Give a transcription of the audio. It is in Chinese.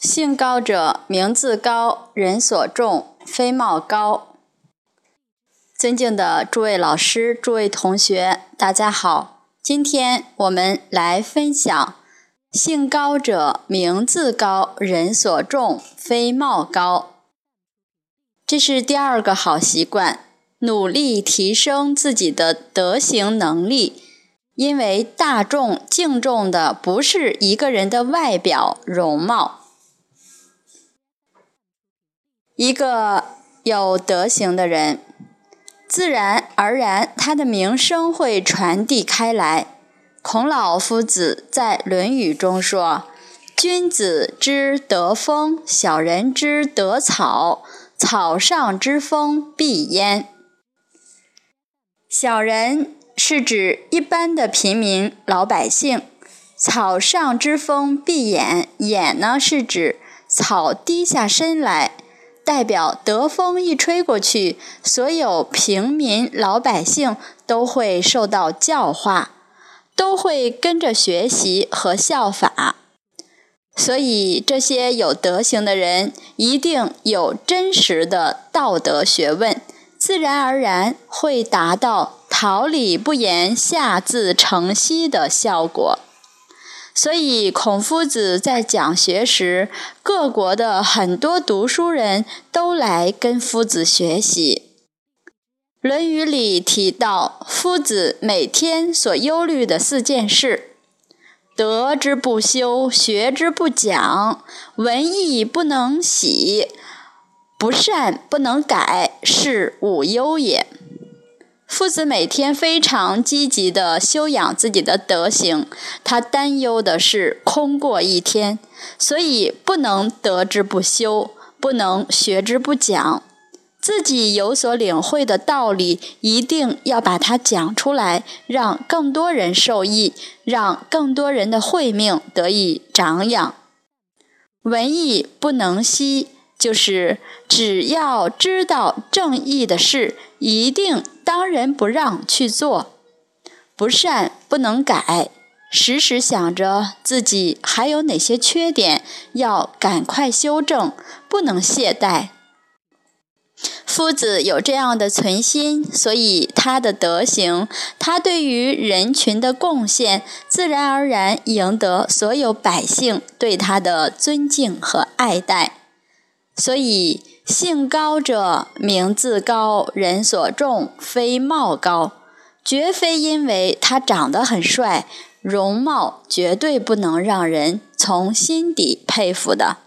姓高者，名自高，人所重，非貌高。尊敬的诸位老师、诸位同学，大家好。今天我们来分享：姓高者，名自高，人所重，非貌高。这是第二个好习惯，努力提升自己的德行能力。因为大众敬重的不是一个人的外表容貌。一个有德行的人，自然而然他的名声会传递开来。孔老夫子在《论语》中说：“君子之德风，小人之德草。草上之风必焉。”小人是指一般的平民老百姓，草上之风必偃。偃呢是指草低下身来。代表德风一吹过去，所有平民老百姓都会受到教化，都会跟着学习和效法。所以，这些有德行的人一定有真实的道德学问，自然而然会达到桃李不言，下自成蹊的效果。所以，孔夫子在讲学时，各国的很多读书人都来跟夫子学习。《论语》里提到，夫子每天所忧虑的四件事：德之不修，学之不讲，文艺不能喜，不善不能改，是五忧也。夫子每天非常积极地修养自己的德行，他担忧的是空过一天，所以不能得之不修，不能学之不讲。自己有所领会的道理，一定要把它讲出来，让更多人受益，让更多人的慧命得以长养。文艺不能息，就是只要知道正义的事，一定。当仁不让去做，不善不能改，时时想着自己还有哪些缺点，要赶快修正，不能懈怠。夫子有这样的存心，所以他的德行，他对于人群的贡献，自然而然赢得所有百姓对他的尊敬和爱戴。所以。姓高者，名字高，人所重，非貌高，绝非因为他长得很帅，容貌绝对不能让人从心底佩服的。